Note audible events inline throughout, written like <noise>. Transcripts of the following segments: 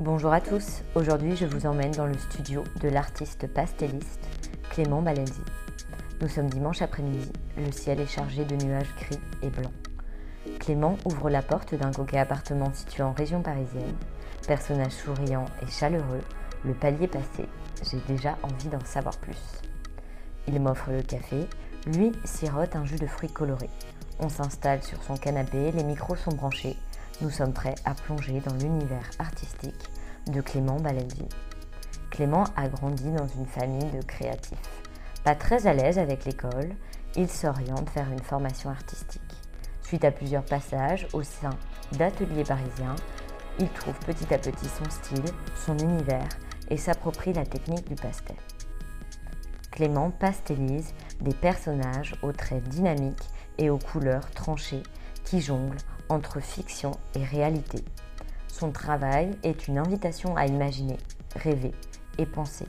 Bonjour à tous, aujourd'hui je vous emmène dans le studio de l'artiste pastelliste Clément Balenzi. Nous sommes dimanche après-midi, le ciel est chargé de nuages gris et blancs. Clément ouvre la porte d'un coquet appartement situé en région parisienne. Personnage souriant et chaleureux, le palier passé, j'ai déjà envie d'en savoir plus. Il m'offre le café, lui sirote un jus de fruits colorés. On s'installe sur son canapé, les micros sont branchés. Nous sommes prêts à plonger dans l'univers artistique de Clément Balenzi. Clément a grandi dans une famille de créatifs. Pas très à l'aise avec l'école, il s'oriente vers une formation artistique. Suite à plusieurs passages au sein d'ateliers parisiens, il trouve petit à petit son style, son univers et s'approprie la technique du pastel. Clément pastellise des personnages aux traits dynamiques et aux couleurs tranchées qui jonglent entre fiction et réalité. Son travail est une invitation à imaginer, rêver et penser.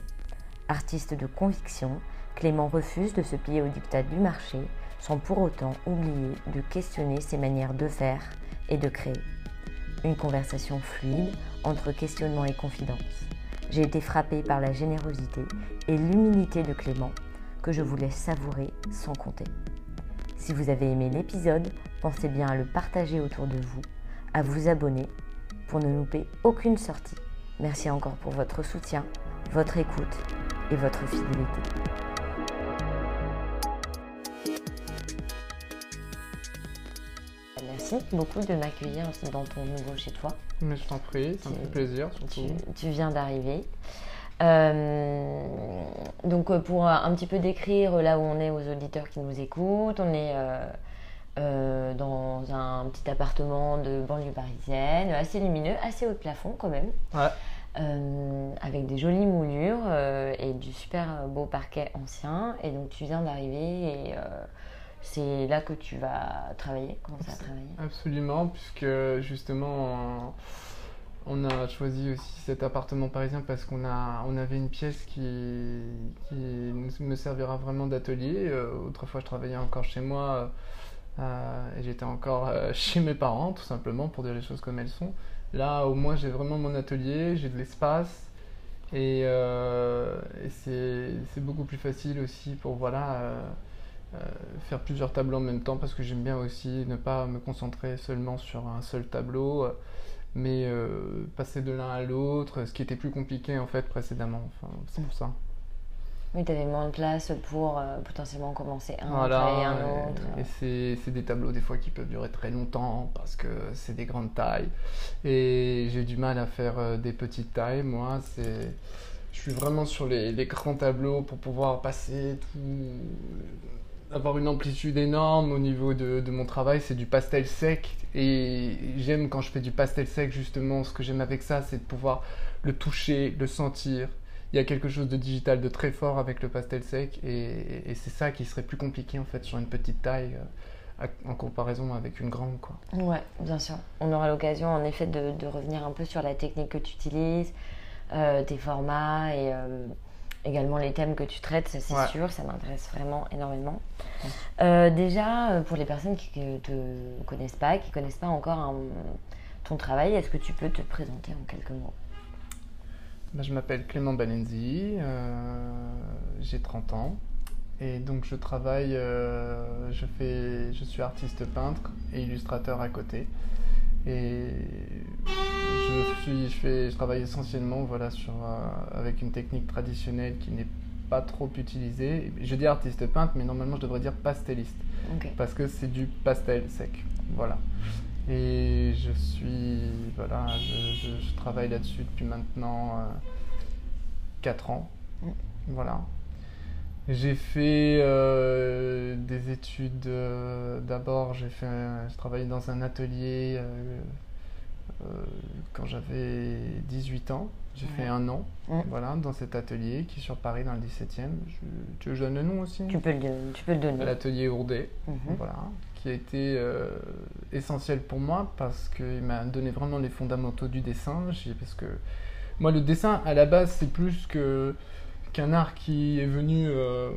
Artiste de conviction, Clément refuse de se plier au dictat du marché sans pour autant oublier de questionner ses manières de faire et de créer. Une conversation fluide entre questionnement et confidence. J'ai été frappée par la générosité et l'humilité de Clément que je vous laisse savourer sans compter. Si vous avez aimé l'épisode, pensez bien à le partager autour de vous, à vous abonner pour ne louper aucune sortie. Merci encore pour votre soutien, votre écoute et votre fidélité. Merci beaucoup de m'accueillir dans ton nouveau chez toi. Mais je t'en prie, ça me fait plaisir surtout. Tu, tu viens d'arriver. Euh, donc pour un petit peu décrire là où on est aux auditeurs qui nous écoutent, on est euh, euh, dans un petit appartement de banlieue parisienne, assez lumineux, assez haut de plafond quand même. Ouais. Euh, avec des jolies moulures euh, et du super beau parquet ancien. Et donc tu viens d'arriver et euh, c'est là que tu vas travailler, commencer à travailler. Absolument, puisque justement on a choisi aussi cet appartement parisien parce qu'on a, on avait une pièce qui, qui me servira vraiment d'atelier. Euh, autrefois je travaillais encore chez moi euh, et j'étais encore euh, <laughs> chez mes parents tout simplement pour dire les choses comme elles sont. Là au moins j'ai vraiment mon atelier, j'ai de l'espace et, euh, et c'est, beaucoup plus facile aussi pour voilà, euh, euh, faire plusieurs tableaux en même temps parce que j'aime bien aussi ne pas me concentrer seulement sur un seul tableau euh, mais euh, passer de l'un à l'autre, ce qui était plus compliqué en fait précédemment. Enfin, c'est pour ça. Oui, tu avais moins de place pour euh, potentiellement commencer un, Voilà, travailler un autre. et, et c'est, des tableaux des fois qui peuvent durer très longtemps parce que c'est des grandes tailles. Et j'ai du mal à faire euh, des petites tailles. Moi, c'est, je suis vraiment sur les, les grands tableaux pour pouvoir passer tout, avoir une amplitude énorme au niveau de, mon travail. C'est du pastel sec et j'aime quand je fais du pastel sec justement. Ce que j'aime avec ça, c'est de pouvoir le toucher, le sentir. Il y a quelque chose de digital de très fort avec le pastel sec et, c'est ça qui serait plus compliqué en fait sur une petite taille euh, en comparaison avec une grande quoi. Ouais, bien sûr. On aura l'occasion en effet de, de revenir un peu sur la technique que tu utilises, euh, tes formats et euh, également les thèmes que tu traites, ça, c'est Ouais. sûr, ça m'intéresse vraiment énormément. Euh, déjà, euh, pour les personnes qui ne te connaissent pas, qui connaissent pas encore ton travail, est-ce que tu peux te présenter en quelques mots? Bah, je m'appelle Clément Balenzi, euh, j'ai 30 ans et donc je travaille, euh, je, fais, je suis artiste peintre et illustrateur à côté et je, suis, je, fais, je travaille essentiellement voilà, sur, euh, avec une technique traditionnelle qui n'est pas trop utilisée. Je dis artiste peintre, mais normalement je devrais dire pastelliste. Parce que c'est du pastel sec. Voilà. Et je suis. Voilà, je, travaille là-dessus depuis maintenant 4 ans. Mm. Voilà. J'ai fait euh, des études. Euh, d'abord, j'ai fait, j'ai travaillé dans un atelier euh, quand j'avais 18 ans. J'ai fait un an, voilà, dans cet atelier qui est sur Paris dans le 17e. Je, tu veux que je donne le nom aussi? Tu peux le, tu peux le donner. L'atelier Ourdé, mhm. voilà, qui a été essentiel pour moi parce qu'il m'a donné vraiment les fondamentaux du dessin. Parce que moi, le dessin, à la base, c'est plus que qu'un art qui est venu euh,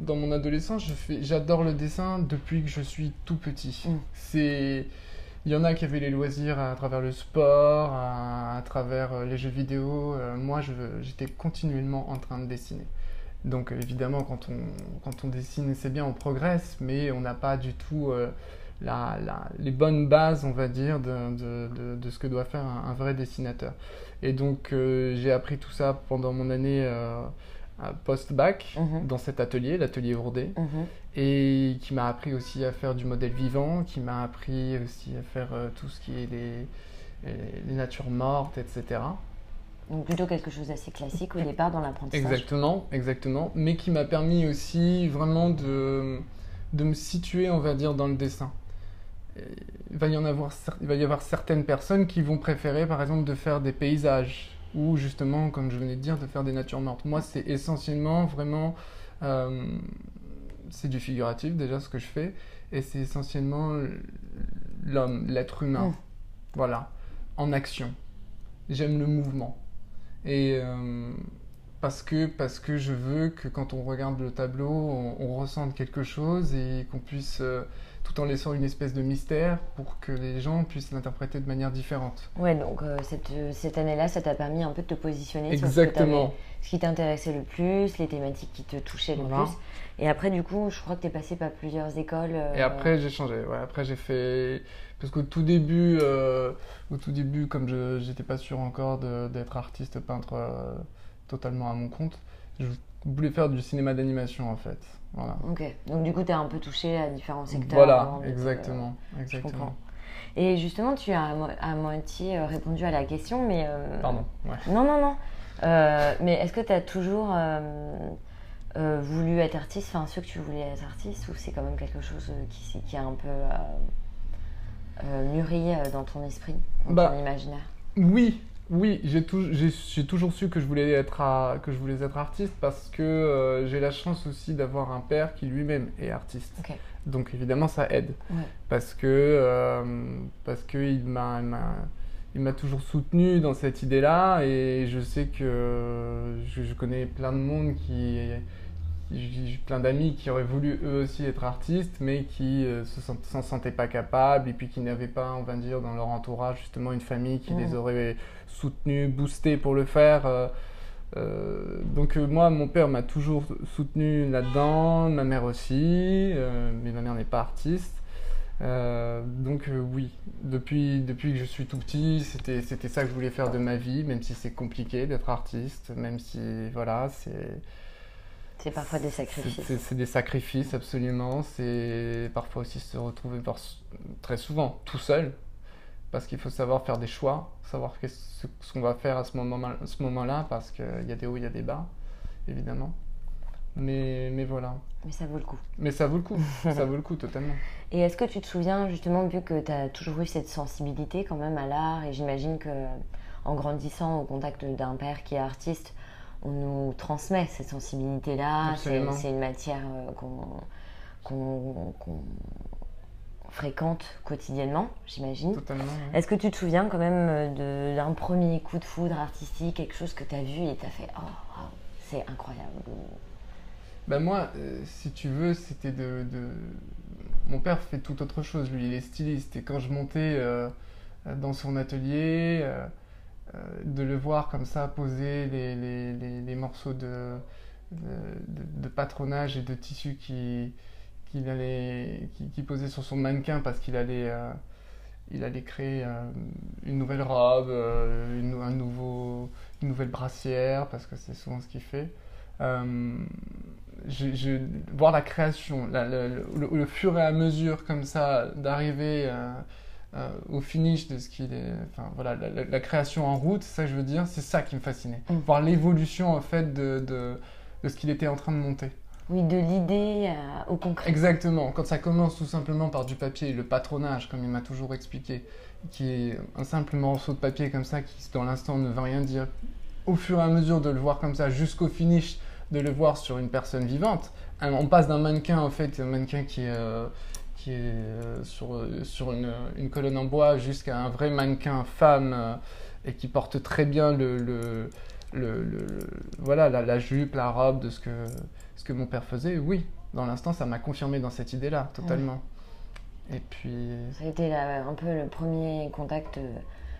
dans mon adolescence. j'adore le dessin depuis que je suis tout petit. Mm. C'est, il y en a qui avaient les loisirs à, travers le sport, à, travers euh, les jeux vidéo. Euh, moi, j'étais continuellement en train de dessiner. Donc évidemment, quand on, dessine, c'est bien, on progresse, mais on n'a pas du tout les bonnes bases, on va dire, de, ce que doit faire un vrai dessinateur. Et donc, euh, j'ai appris tout ça pendant mon année euh, post-bac mhm. dans cet atelier, l'atelier Ourdé, mhm. et qui m'a appris aussi à faire du modèle vivant, qui m'a appris aussi à faire euh, tout ce qui est les, les, natures mortes, etc. Donc plutôt quelque chose d'assez classique au départ dans l'apprentissage. Exactement, exactement, mais qui m'a permis aussi vraiment de, de me situer, on va dire, dans le dessin il va, y en avoir, il va y avoir certaines personnes qui vont préférer, par exemple, de faire des paysages ou justement, comme je venais de dire, de faire des natures mortes. Moi, c'est essentiellement vraiment, euh, c'est du figuratif déjà ce que je fais, et c'est essentiellement l'homme, l'être humain, mmh. voilà, en action. J'aime le mouvement. Et euh, parce que, parce que je veux que quand on regarde le tableau, on, ressente quelque chose et qu'on puisse... Euh, tout en laissant une espèce de mystère pour que les gens puissent l'interpréter de manière différente. Ouais, donc euh, cette, cette année-là, ça t'a permis un peu de te positionner Exactement. sur ce, qui t'intéressait le plus, les thématiques qui te touchaient le plus. Et après, du coup, je crois que tu es passé par plusieurs écoles. Euh, Et après, j'ai changé. Ouais, après, j'ai fait. Parce qu'au tout début, euh, au tout début, comme je n'étais pas sûr encore d'être artiste peintre totalement à mon compte, je voulais faire du cinéma d'animation en fait. Voilà. Ok, donc du coup, tu as un peu touché à différents secteurs. Voilà, exactement. exactement. Et justement, tu as à moitié euh, répondu à la question, mais. Euh, Pardon. Ouais. Non, non, non. Euh, mais est-ce que tu as toujours voulu être artiste, enfin, ceux que tu voulais être artiste, ou c'est quand même quelque chose qui, qui a un peu mûri dans ton esprit, dans bah, ton imaginaire? Oui, oui, j'ai toujours su que je voulais être, que je voulais être artiste parce que euh, j'ai la chance aussi d'avoir un père qui lui-même est artiste. Donc évidemment, ça aide. Parce que, euh, parce que il m'a, il m'a toujours soutenu dans cette idée-là et je sais que je, connais plein de monde qui j'ai plein d'amis qui auraient voulu eux aussi être artistes, mais qui ne euh, s'en sentaient pas capables, et puis qui n'avaient pas, on va dire, dans leur entourage, justement, une famille qui les aurait soutenus, boostés pour le faire. Euh, euh, donc moi, mon père m'a toujours soutenu là-dedans, ma mère aussi, mais ma mère n'est pas artiste. donc oui, depuis, depuis que je suis tout petit, c'était ça que je voulais faire de ma vie, même si c'est compliqué d'être artiste, même si, voilà, c'est c'est parfois des sacrifices. C'est des sacrifices, absolument. C'est parfois aussi se retrouver très souvent tout seul, parce qu'il faut savoir faire des choix, savoir ce qu'on va faire à ce moment-là, moment parce qu'il y a des hauts, il y a des bas, évidemment. Mais, mais voilà. Mais ça vaut le coup. Mais ça vaut le coup, <laughs> ça vaut le coup totalement. Et est-ce que tu te souviens, justement, vu que tu as toujours eu cette sensibilité quand même à l'art, et j'imagine que en grandissant au contact d'un père qui est artiste, on nous transmet cette sensibilité-là. C'est une matière euh, qu'on fréquente quotidiennement, j'imagine. Est-ce que tu te souviens quand même euh, d'un premier coup de foudre artistique, quelque chose que tu as vu et tu as fait Oh, c'est incroyable ben moi, euh, si tu veux, c'était de, Mon père fait tout autre chose, lui, il est styliste. Et quand je montais dans son atelier, euh, de le voir comme ça poser les, les, les, morceaux de, de, patronage et de tissu qu'il qui, allait, qui, posait sur son mannequin parce qu'il allait, euh, il allait créer euh, une nouvelle robe, euh, une, un nouveau, une nouvelle brassière, parce que c'est souvent ce qu'il fait. Euh, voir la création, le fur et à mesure comme ça, d'arriver euh, euh, au finish de ce qu'il est, enfin voilà, la, la- la création en route, ça je veux dire, c'est ça qui me fascinait. Mm. Voir l'évolution en fait de, de, de ce qu'il était en train de monter. Oui, de l'idée à- au concret. Exactement, quand ça commence tout simplement par du papier, le patronage, comme il m'a toujours expliqué, qui est un simple morceau de papier comme ça, qui dans l'instant ne veut rien dire, au fur et à mesure de le voir comme ça, jusqu'au finish, de le voir sur une personne vivante, hein, on passe d'un mannequin, en fait, un mannequin qui est, euh, qui est euh, sur, euh, sur une, une colonne en bois, jusqu'à un vrai mannequin femme, euh, et qui porte très bien le, le, le- voilà, la, la jupe, la robe de ce que, ce que mon père faisait, oui, dans l'instant, ça m'a confirmé dans cette idée-là, totalement. Et puis, Ça a été un peu le premier contact euh,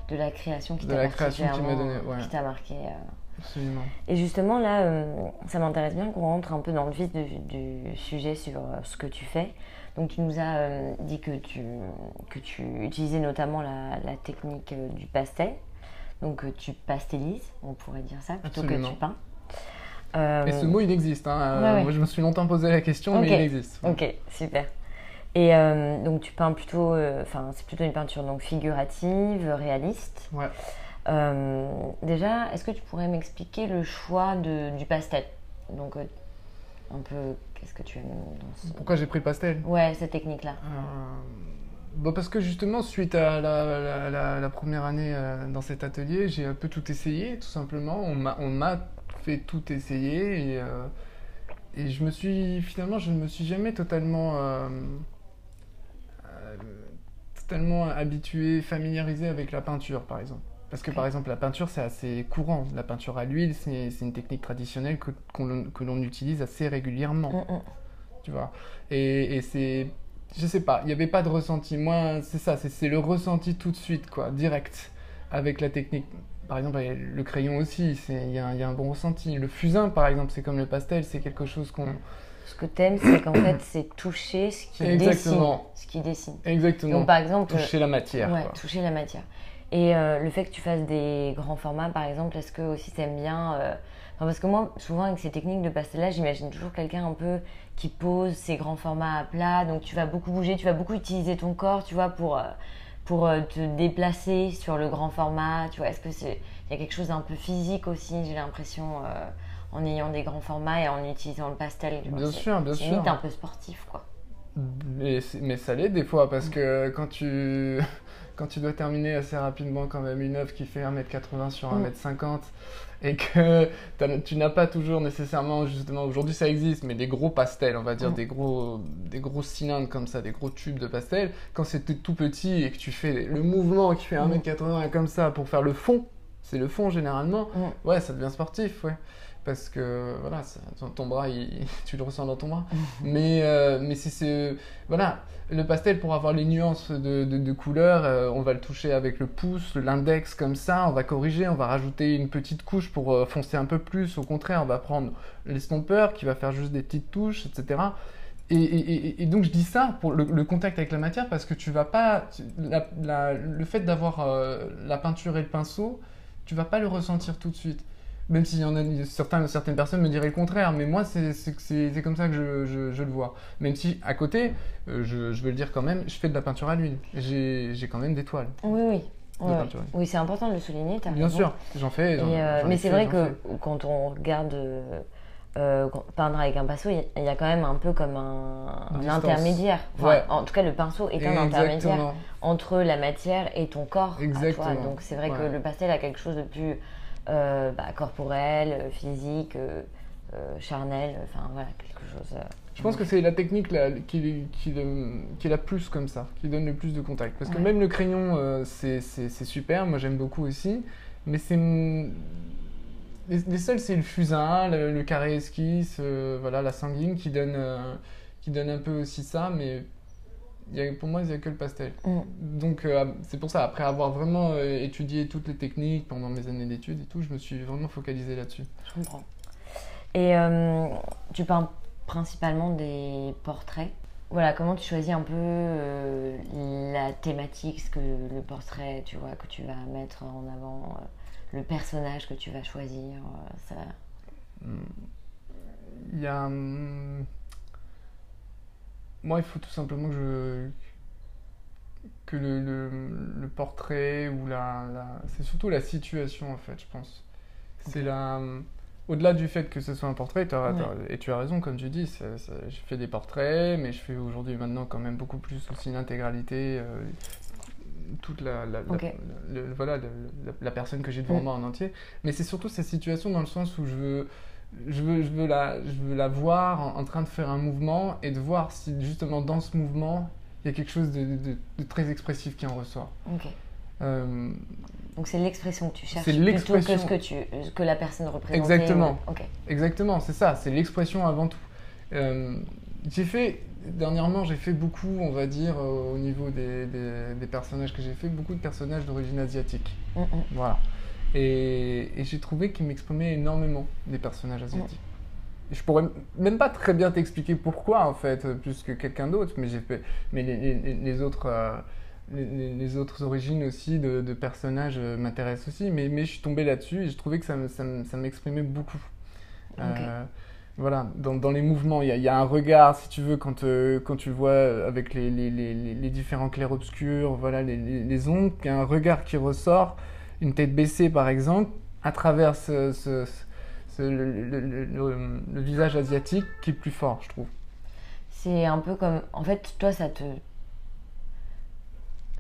de la création qui t'a la création qui m'a particulièrement- donné, ouais. qui t'a marqué. euh. absolument. Et justement, là, euh, ça m'intéresse bien qu'on rentre un peu dans le vif du, du sujet sur euh, ce que tu fais. Donc, tu nous as euh, dit que tu, que tu utilisais notamment la, la technique euh, du pastel. Donc, euh, tu pastellises, on pourrait dire ça, plutôt Absolument. que tu peins. Et ce mot, il existe. hein. Ouais, ouais. Moi, je me suis longtemps posé la question, mais il existe. Ok, super. Et donc, tu peins plutôt, enfin, c'est plutôt une peinture donc figurative, réaliste. Ouais. Déjà, est-ce que tu pourrais m'expliquer le choix de, du pastel? Donc, un peu, qu'est-ce que tu aimes dans ce... Pourquoi j'ai pris le pastel Ouais, cette technique-là. Euh, bon, Parce que justement, suite à la, la- la- la première année euh, dans cet atelier, j'ai un peu tout essayé, tout simplement. On m'a fait tout essayer et, euh, et je me suis, finalement, je ne me suis jamais totalement, euh, totalement habitué, familiarisé avec la peinture, par exemple. Parce que, par exemple, la peinture, c'est assez courant. La peinture à l'huile, c'est une technique traditionnelle que, l'on utilise assez régulièrement Mm, mm. tu vois. Et, et c'est, je sais pas, il n'y avait pas de ressenti. Moi, c'est ça, c'est le ressenti tout de suite, quoi, direct, avec la technique. Par exemple, le crayon aussi, il y, a un- il y a un bon ressenti. Le fusain, par exemple, c'est comme le pastel, c'est quelque chose qu'on... Ce que t'aimes, c'est qu'en fait, c'est toucher ce qui dessine. Exactement. Ce qui dessine. Exactement. Donc, par exemple, Toucher la matière, ouais, quoi. toucher la matière. Et euh, le fait que tu fasses des grands formats, par exemple, est-ce que aussi t'aimes bien euh, enfin, Parce que moi, souvent avec ces techniques de pastel-là, j'imagine toujours quelqu'un un peu qui pose ses grands formats à plat. Donc tu vas beaucoup bouger, tu vas beaucoup utiliser ton corps, tu vois, pour, euh, pour te déplacer sur le grand format. Tu vois, est-ce que c'est il y a quelque chose d'un peu physique aussi J'ai l'impression euh, en ayant des grands formats et en utilisant le pastel. tu vois, Bien sûr, bien sûr. limite un peu sportif, quoi. Mais, mais ça l'est des fois, parce que quand tu, quand tu dois terminer assez rapidement quand même une œuvre qui fait 1m80 sur Mm. 1m50, et que tu n'as pas toujours nécessairement, justement, aujourd'hui ça existe, mais des gros pastels, on va dire, Mm. des, gros, des gros cylindres comme ça, des gros tubes de pastel, quand c'était tout petit et que tu fais le mouvement qui fait 1m80 comme ça pour faire le fond, c'est le fond généralement, Mm. ouais, ça devient sportif, ouais. Parce que voilà, ça- ton, bras, il- <laughs> tu le ressens dans ton bras. <laughs> Mais, euh, mais c'est ce. Voilà, le pastel, pour avoir les nuances de, de, de couleurs, euh, on va le toucher avec le pouce, l'index comme ça, on va corriger, on va rajouter une petite couche pour euh, foncer un peu plus. Au contraire, on va prendre l'estompeur qui va faire juste des petites touches, etc. Et, et- et- et donc je dis ça pour le, le contact avec la matière parce que tu vas pas. tu- la- la- le fait d'avoir euh, la peinture et le pinceau, tu vas pas le ressentir tout de suite. Même s'il y en a certains, certaines personnes me diraient le contraire, mais moi c'est comme ça que je, je- je le vois. Même si à côté, euh, je, je veux le dire quand même, je fais de la peinture à l'huile. J'ai quand même des toiles. Oui, oui. Ouais, ouais. Oui, c'est important de le souligner. t'as Bien raison. sûr, j'en fais. Et, euh, mais c'est vrai que fais. quand on regarde euh, peindre avec un pinceau, il y a- quand même un peu comme un, intermédiaire. Enfin, Ouais. En tout cas, le pinceau est un intermédiaire entre la matière et ton corps. à toi. Exactement. Donc c'est vrai que le pastel a quelque chose de plus euh, bah, corporel, euh, physique, euh, euh, charnel. Enfin voilà, quelque chose. euh, Je pense que c'est la technique qui, qui, le- qui est la plus comme ça, qui donne le plus de contact. Parce que Ouais. même le crayon, euh, c'est super, moi j'aime beaucoup aussi. Mais c'est. Les, les seuls, c'est le fusain, le, le carré esquisse, euh, voilà, la sanguine qui donne, euh, qui donne un peu aussi ça. Mais y a- pour moi, il n'y a que le pastel. Mm. Donc euh, c'est pour ça, après avoir vraiment euh, étudié toutes les techniques pendant mes années d'études et tout, je me suis vraiment focalisé là-dessus. Je comprends. Et euh, tu peins principalement des portraits. Voilà, comment tu choisis un peu la thématique, ce que le portrait, tu vois, que tu vas mettre en avant, le personnage que tu vas choisir, ça. Il y a. hum, Moi, il faut tout simplement que je. que le, le- le portrait ou la. la- C'est surtout la situation, en fait, je pense. C'est la. Au-delà du fait que ce soit un portrait, Ouais. et tu as raison, comme tu dis, c'est- c'est- je fais des portraits, mais je fais aujourd'hui maintenant quand même beaucoup plus aussi l'intégralité, euh, toute la, la- la- Ok. le- le- voilà, la personne que j'ai devant Mm. moi en entier. Mais c'est surtout cette situation dans le sens où je veux, je veux, je veux, la, je veux la voir en, en train de faire un mouvement et de voir si justement dans ce mouvement, il y a quelque chose de, de- de très expressif qui en ressort. Ok. Euh, Donc c'est l'expression que tu cherches plutôt que l'expression. ce que, tu, que la personne représente. Exactement. Ok. Exactement, c'est ça, c'est l'expression avant tout. Euh, j'ai fait, dernièrement, j'ai fait beaucoup, on va dire, euh, au niveau des, des- des personnages que j'ai fait, beaucoup de personnages d'origine asiatique. Mm, mm. Voilà. Et, et j'ai trouvé qu'ils m'exprimaient énormément, des personnages asiatiques. Et Je pourrais même pas très bien t'expliquer pourquoi, en fait, euh, plus que quelqu'un d'autre, mais j'ai fait. Mais les, les- les autres. euh, les, les- les autres origines aussi de, de personnages euh, m'intéressent aussi, mais, mais je suis tombé là-dessus et je trouvais que ça me- ça me- ça m'exprimait beaucoup. Euh, voilà, dans, dans les mouvements, il y, a- il y a un regard, si tu veux, quand, euh, quand tu vois avec les, différents clairs-obscurs, voilà, les, ombres, il y a un regard qui ressort, une tête baissée par exemple, à travers ce, ce- ce- le, le- le- le- le visage asiatique qui est plus fort, je trouve. C'est un peu comme. En fait, toi, ça te.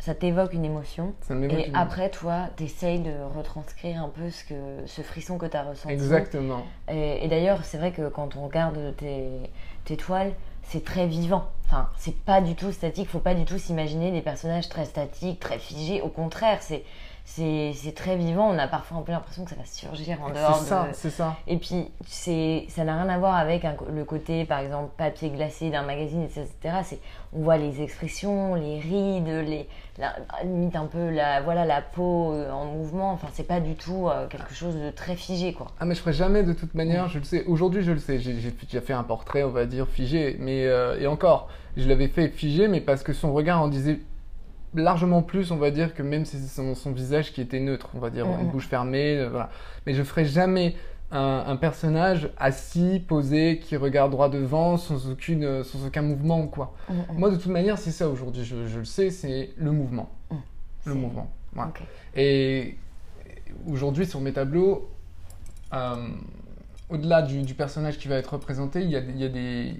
Ça t'évoque une émotion. Ça Et une- après, toi, t'essayes de retranscrire un peu ce, que, ce frisson que t'as ressenti. Exactement. Et, et d'ailleurs, c'est vrai que quand on regarde tes, tes toiles, c'est très vivant. Enfin, c'est pas du tout statique. Faut pas du tout s'imaginer des personnages très statiques, très figés. Au contraire, c'est c'est très vivant. On a parfois un peu l'impression que ça va surgir en dehors C'est ça, de. c'est ça. Et puis, ça n'a rien à voir avec un le côté, par exemple, papier glacé d'un magazine, etc. On voit les expressions, les rides, les, la, limite un peu la, voilà, la peau euh, en mouvement. Enfin, c'est pas du tout euh, quelque chose de très figé, quoi. Ah mais je ferai jamais de toute manière, je le sais. Aujourd'hui je le sais, j'ai j'ai déjà fait un portrait, on va dire, figé. Mais, euh, et encore, je l'avais fait figé, mais parce que son regard en disait largement plus, on va dire, que même si c'est son, son visage qui était neutre, on va dire, une bouche fermée, euh, voilà. Mais je ferai jamais un, un personnage assis, posé, qui regarde droit devant, sans, aucune, euh, sans aucun mouvement ou quoi. Moi de toute manière, c'est ça aujourd'hui, je, je le sais, c'est le mouvement. Le mouvement. Ok. Et aujourd'hui, sur mes tableaux, euh, au-delà du, du personnage qui va être représenté, il y a, il y a des,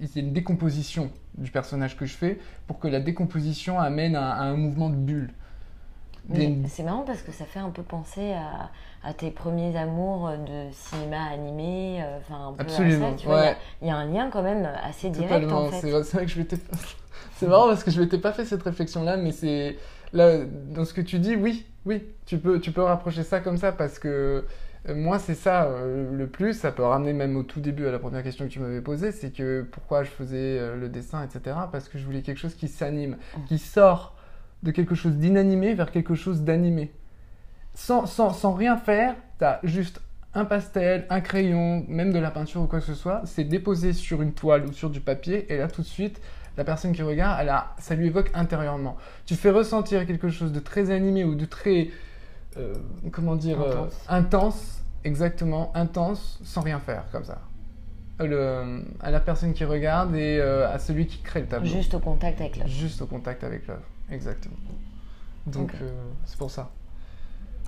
il y a une décomposition du personnage que je fais pour que la décomposition amène à, à un mouvement de bulle. C'est marrant parce que ça fait un peu penser à, à tes premiers amours de cinéma animé, euh, un peu Absolument, il y a- ouais. il y, a un lien quand même assez direct Totalement. en fait. C'est vrai, que je m'étais. <laughs> c'est marrant parce que je m'étais pas fait cette réflexion-là, mais c'est là dans ce que tu dis, oui, oui, tu peux, tu peux rapprocher ça comme ça parce que moi c'est ça euh, le plus. Ça peut ramener même au tout début à la première question que tu m'avais posée, c'est que pourquoi je faisais euh, le dessin, etc. Parce que je voulais quelque chose qui s'anime, qui sort de quelque chose d'inanimé vers quelque chose d'animé. Sans, sans, sans rien faire, t'as juste un pastel, un crayon, même de la peinture ou quoi que ce soit, c'est déposé sur une toile ou sur du papier, et là tout de suite, la personne qui regarde, elle a, ça lui évoque intérieurement. Tu fais ressentir quelque chose de très animé ou de très, euh, comment dire, euh, Intense. exactement, intense, sans rien faire, comme ça. Le- à la personne qui regarde et euh, à celui qui crée le tableau. Juste au contact avec l'œuvre. Juste au contact avec l'œuvre, exactement. Donc euh, c'est pour ça.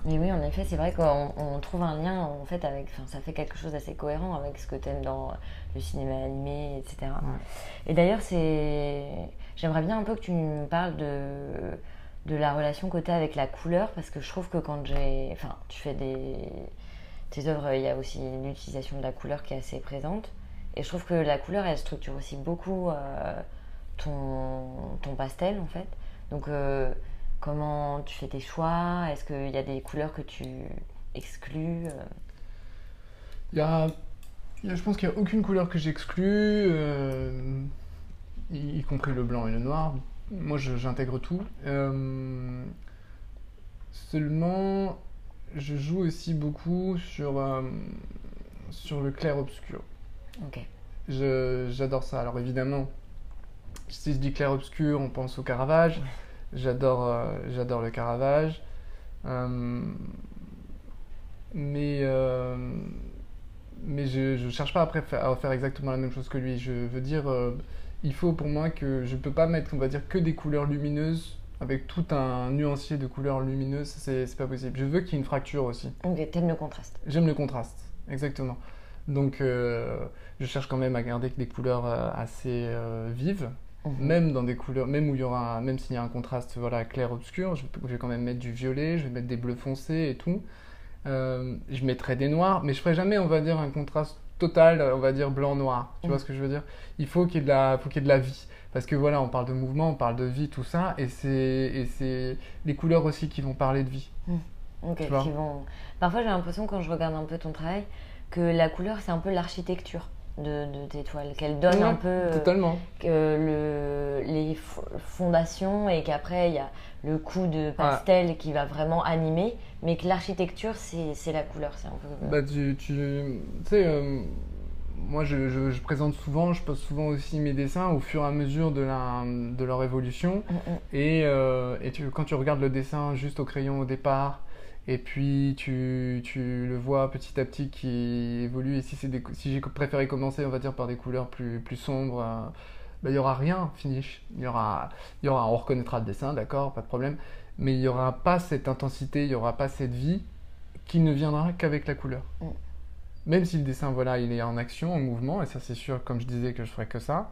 Mais oui, en effet, c'est vrai qu'on on trouve un lien en fait avec. Enfin, ça fait quelque chose d'assez cohérent avec ce que tu aimes dans le cinéma animé, etc. Et d'ailleurs, c'est. J'aimerais bien un peu que tu me parles de de la relation que tu as avec la couleur parce que je trouve que quand j'ai. Enfin, tu fais des. Tes œuvres, il y a aussi l'utilisation de la couleur qui est assez présente. Et je trouve que la couleur, elle structure aussi beaucoup euh, ton, ton pastel, en fait. Donc, euh, comment tu fais tes choix? Est-ce qu'il y a des couleurs que tu exclus euh? Il y a, je pense qu'il n'y a aucune couleur que j'exclus, y compris le blanc et le noir. Moi, j'intègre tout. Euh, seulement, je joue aussi beaucoup sur, euh, sur le clair-obscur. Ok. J'adore ça. Alors évidemment, si je dis clair-obscur, on pense au Caravage. J'adore euh, j'adore le Caravage. Mais mais je ne cherche pas après à faire exactement la même chose que lui. Je veux dire, il faut pour moi que je peux pas mettre, on va dire, que des couleurs lumineuses avec tout un nuancier de couleurs lumineuses. C'est pas possible. Je veux qu'il y ait une fracture aussi. Ok, t'aimes le contraste. J'aime le contraste, exactement. Donc, euh, je cherche quand même à garder des couleurs euh, assez euh, vives, Mhm. même dans des couleurs, même où il y aura, même s'il y a un contraste, voilà, clair-obscur. Je, je vais quand même mettre du violet, je vais mettre des bleus foncés et tout. Euh, je mettrai des noirs, mais je ferai jamais, on va dire, un contraste total, on va dire blanc-noir. Tu Mhm. vois ce que je veux dire? Il faut qu'il y ait de la, faut qu'il y ait de la vie. Parce que voilà, on parle de mouvement, on parle de vie, tout ça, et c'est, et c'est les couleurs aussi qui vont parler de vie. Qui vont... Parfois, j'ai l'impression, quand je regarde un peu ton travail, que la couleur, c'est un peu l'architecture de, de tes toiles, qu'elle donne un peu euh, Totalement. que le, les fo- fondations et qu'après, il y a le coup de pastel qui va vraiment animer, mais que l'architecture, c'est la couleur. C'est un peu... Bah, tu, tu, tu sais, euh, moi je, je- je présente souvent, je pose souvent aussi mes dessins au fur et à mesure de, la, de leur évolution. Mm, mm. Et, euh, et tu, quand tu regardes le dessin juste au crayon au départ, et puis tu, tu le vois petit à petit qui évolue, et si, c'est des si j'ai préféré commencer, on va dire, par des couleurs plus, plus sombres, euh, bah, il n'y aura rien finish. Il y aura, y aura, on reconnaîtra le dessin, d'accord, pas de problème, mais il n'y aura pas cette intensité, il n'y aura pas cette vie qui ne viendra qu'avec la couleur. Mm. Même si le dessin, voilà, il est en action, en mouvement, et ça c'est sûr, comme je disais, que je ferai que ça,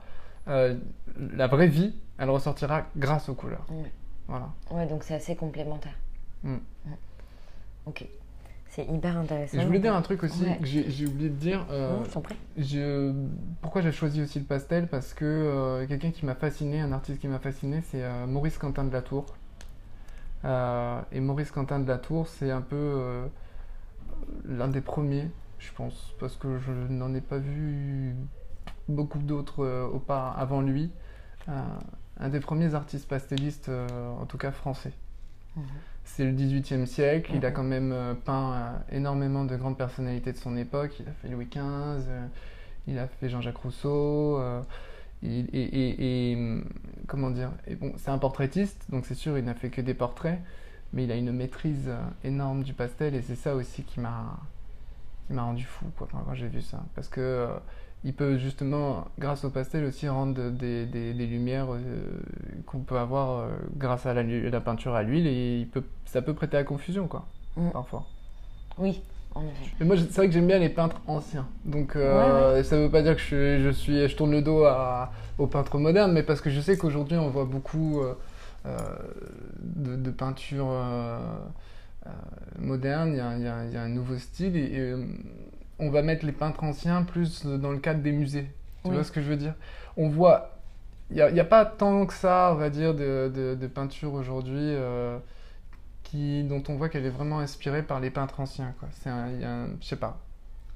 euh, la vraie vie, elle ressortira grâce aux couleurs. Mm. Voilà. Ouais, donc c'est assez complémentaire. Mm. Ok. C'est hyper intéressant. Et je voulais dire un truc aussi Ouais. que j'ai oublié de dire. euh, Non, je Pourquoi j'ai choisi aussi le pastel? Parce que euh, quelqu'un qui m'a fasciné, un artiste qui m'a fasciné, c'est euh, Maurice Quentin de la Tour. Euh, et Maurice Quentin de la Tour, c'est un peu l'un des premiers, je pense, parce que je n'en ai pas vu beaucoup d'autres avant lui. Un des premiers artistes pastellistes, en tout cas français. Mhm. C'est le 18e siècle, il a Mhm. quand même euh, peint euh, énormément de grandes personnalités de son époque. Il a fait Louis XV, euh, il a fait Jean-Jacques Rousseau. et, et- et, hum, comment dire et bon, C'est un portraitiste, donc c'est sûr, il n'a fait que des portraits, mais il a une maîtrise énorme du pastel et c'est ça aussi qui m'a qui m'a rendu fou quoi, quand, j'ai vu ça. Parce que il peut justement, grâce au pastel, aussi rendre des, des- des lumières euh, qu'on peut avoir euh, grâce à la, peinture à l'huile et il peut, ça peut prêter à confusion quoi, Mm. parfois. Oui, en effet. Mais moi, c'est vrai que j'aime bien les peintres anciens. Donc, euh, ça veut pas dire que je, je, suis, je tourne le dos à- aux peintres modernes, mais parce que je sais qu'aujourd'hui, on voit beaucoup euh, de, de peintures modernes. Il y, a, y y un nouveau style et, et, on va mettre les peintres anciens plus dans le cadre des musées. Tu Oui. vois ce que je veux dire? On voit. Il n'y a, il y a pas tant que ça, on va dire, de, de, de peinture aujourd'hui. euh, qui, dont on voit qu'elle est vraiment inspirée par les peintres anciens. Quoi. C'est un, je sais pas,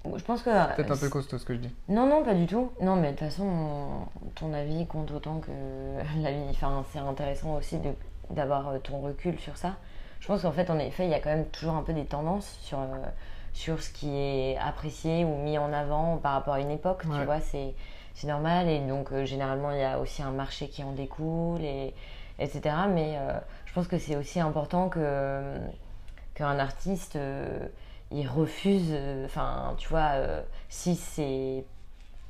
Je pense que. peut-être un peu costaud ce que je dis. Non, non, pas du tout. Non, mais de toute façon, ton avis compte autant que <laughs> la vie. Enfin, c'est intéressant aussi de- d'avoir euh, ton recul sur ça. Je pense qu'en fait, en effet, il y a quand même toujours un peu des tendances sur, euh, sur ce qui est apprécié ou mis en avant par rapport à une époque. Tu vois, c'est c'est normal. Et donc, euh, généralement, il y a aussi un marché qui en découle, et, etc. Mais euh, je pense que c'est aussi important que qu'un artiste. euh, il refuse, enfin, tu vois, si c'est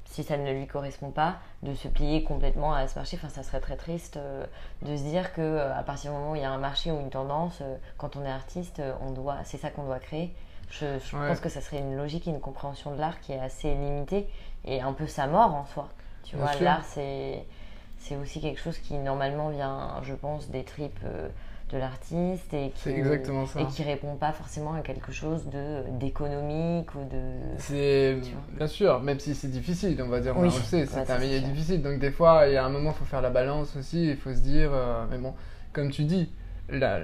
si ça ne lui correspond pas, de se plier complètement à ce marché. Enfin, ça serait très triste euh, de se dire que euh, à partir du moment où il y a un marché ou une tendance, euh, quand on est artiste, on doit, c'est ça qu'on doit créer. Je, je Ouais. pense que ça serait une logique et une compréhension de l'art qui est assez limitée et un peu sa mort en soi. Tu Bien vois, l'art c'est c'est aussi quelque chose qui normalement vient, je pense, des tripes euh, de l'artiste et qui et qui répond pas forcément à quelque chose de d'économique ou de C'est bien sûr, même si c'est difficile, on va dire, Oui. on le sait, c'est Ouais, un milieu difficile. Donc des fois, il y a un moment, il faut faire la balance aussi, il faut se dire, euh, mais bon, comme tu dis, la,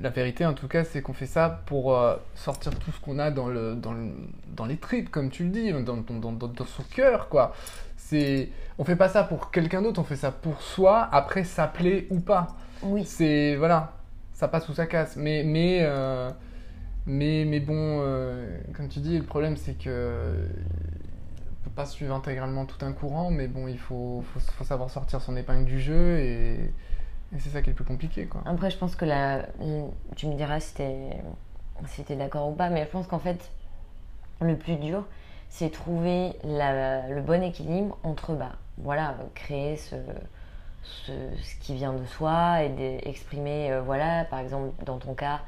la vérité en tout cas, c'est qu'on fait ça pour euh, sortir tout ce qu'on a dans, le, dans, le- dans les tripes, comme tu le dis, dans, dans, dans, dans- dans son cœur, quoi. C'est, on fait pas ça pour quelqu'un d'autre, on fait ça pour soi. Après, ça plaît ou pas. oui C'est voilà, ça passe ou ça casse. Mais mais euh, mais mais bon, euh, comme tu dis, le problème c'est que on peut pas suivre intégralement tout un courant, mais bon, il faut faut, faut savoir sortir son épingle du jeu et Et c'est ça qui est le plus compliqué, quoi. Après, je pense que la, tu me diras si t'es si d'accord ou pas, mais je pense qu'en fait, le plus dur, c'est trouver la- le bon équilibre entre, bah, voilà, créer ce, ce, ce qui vient de soi et d'exprimer, euh, voilà, par exemple, dans ton cas,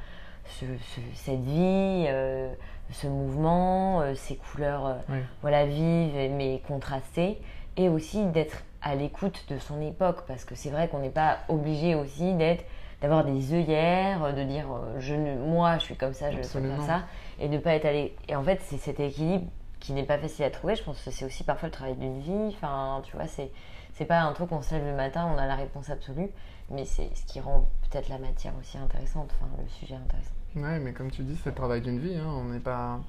ce- ce- cette vie, euh, ce mouvement, euh, ces couleurs, euh, Oui. voilà, vives mais contrastées, et aussi d'être à l'écoute de son époque, parce que c'est vrai qu'on n'est pas obligé aussi d'être d'avoir des œillères, de dire euh, je ne- moi je suis comme ça, je veux faire ça, et de pas être allé. Et en fait, c'est cet équilibre qui n'est pas facile à trouver. Je pense que c'est aussi parfois le travail d'une vie. Enfin, tu vois, c'est c'est pas un truc on se lève le matin, on a la réponse absolue, mais c'est ce qui rend peut-être la matière aussi intéressante, enfin le sujet intéressant. Ouais, mais comme tu dis, c'est le travail d'une vie. hein. On n'est pas.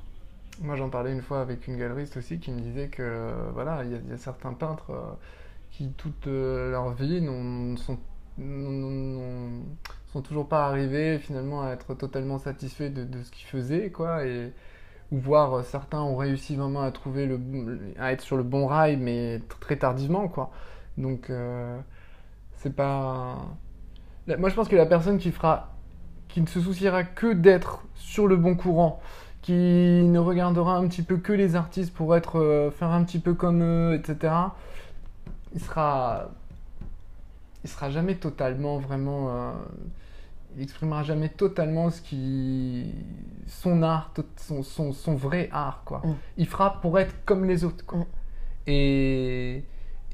Moi, j'en parlais une fois avec une galeriste aussi qui me disait que voilà, il y, a- il y a certains peintres euh, qui toute euh, leur vie n'ont- sont, toujours pas arrivés finalement à être totalement satisfaits de, ce qu'ils faisaient, quoi. Et ou voir euh, certains ont réussi vraiment à trouver le, à être sur le bon rail, mais très tardivement, quoi. Donc, euh, c'est pas. Moi, je pense que la personne qui fera qui ne se souciera que d'être sur le bon courant, qui ne regardera un petit peu que les artistes pour être euh, faire un petit peu comme eux, etc. Il sera, il sera jamais totalement vraiment, euh, il exprimera jamais totalement ce qui, son art, son, son, son vrai art quoi. Mm. Il fera pour être comme les autres quoi. Mm. Et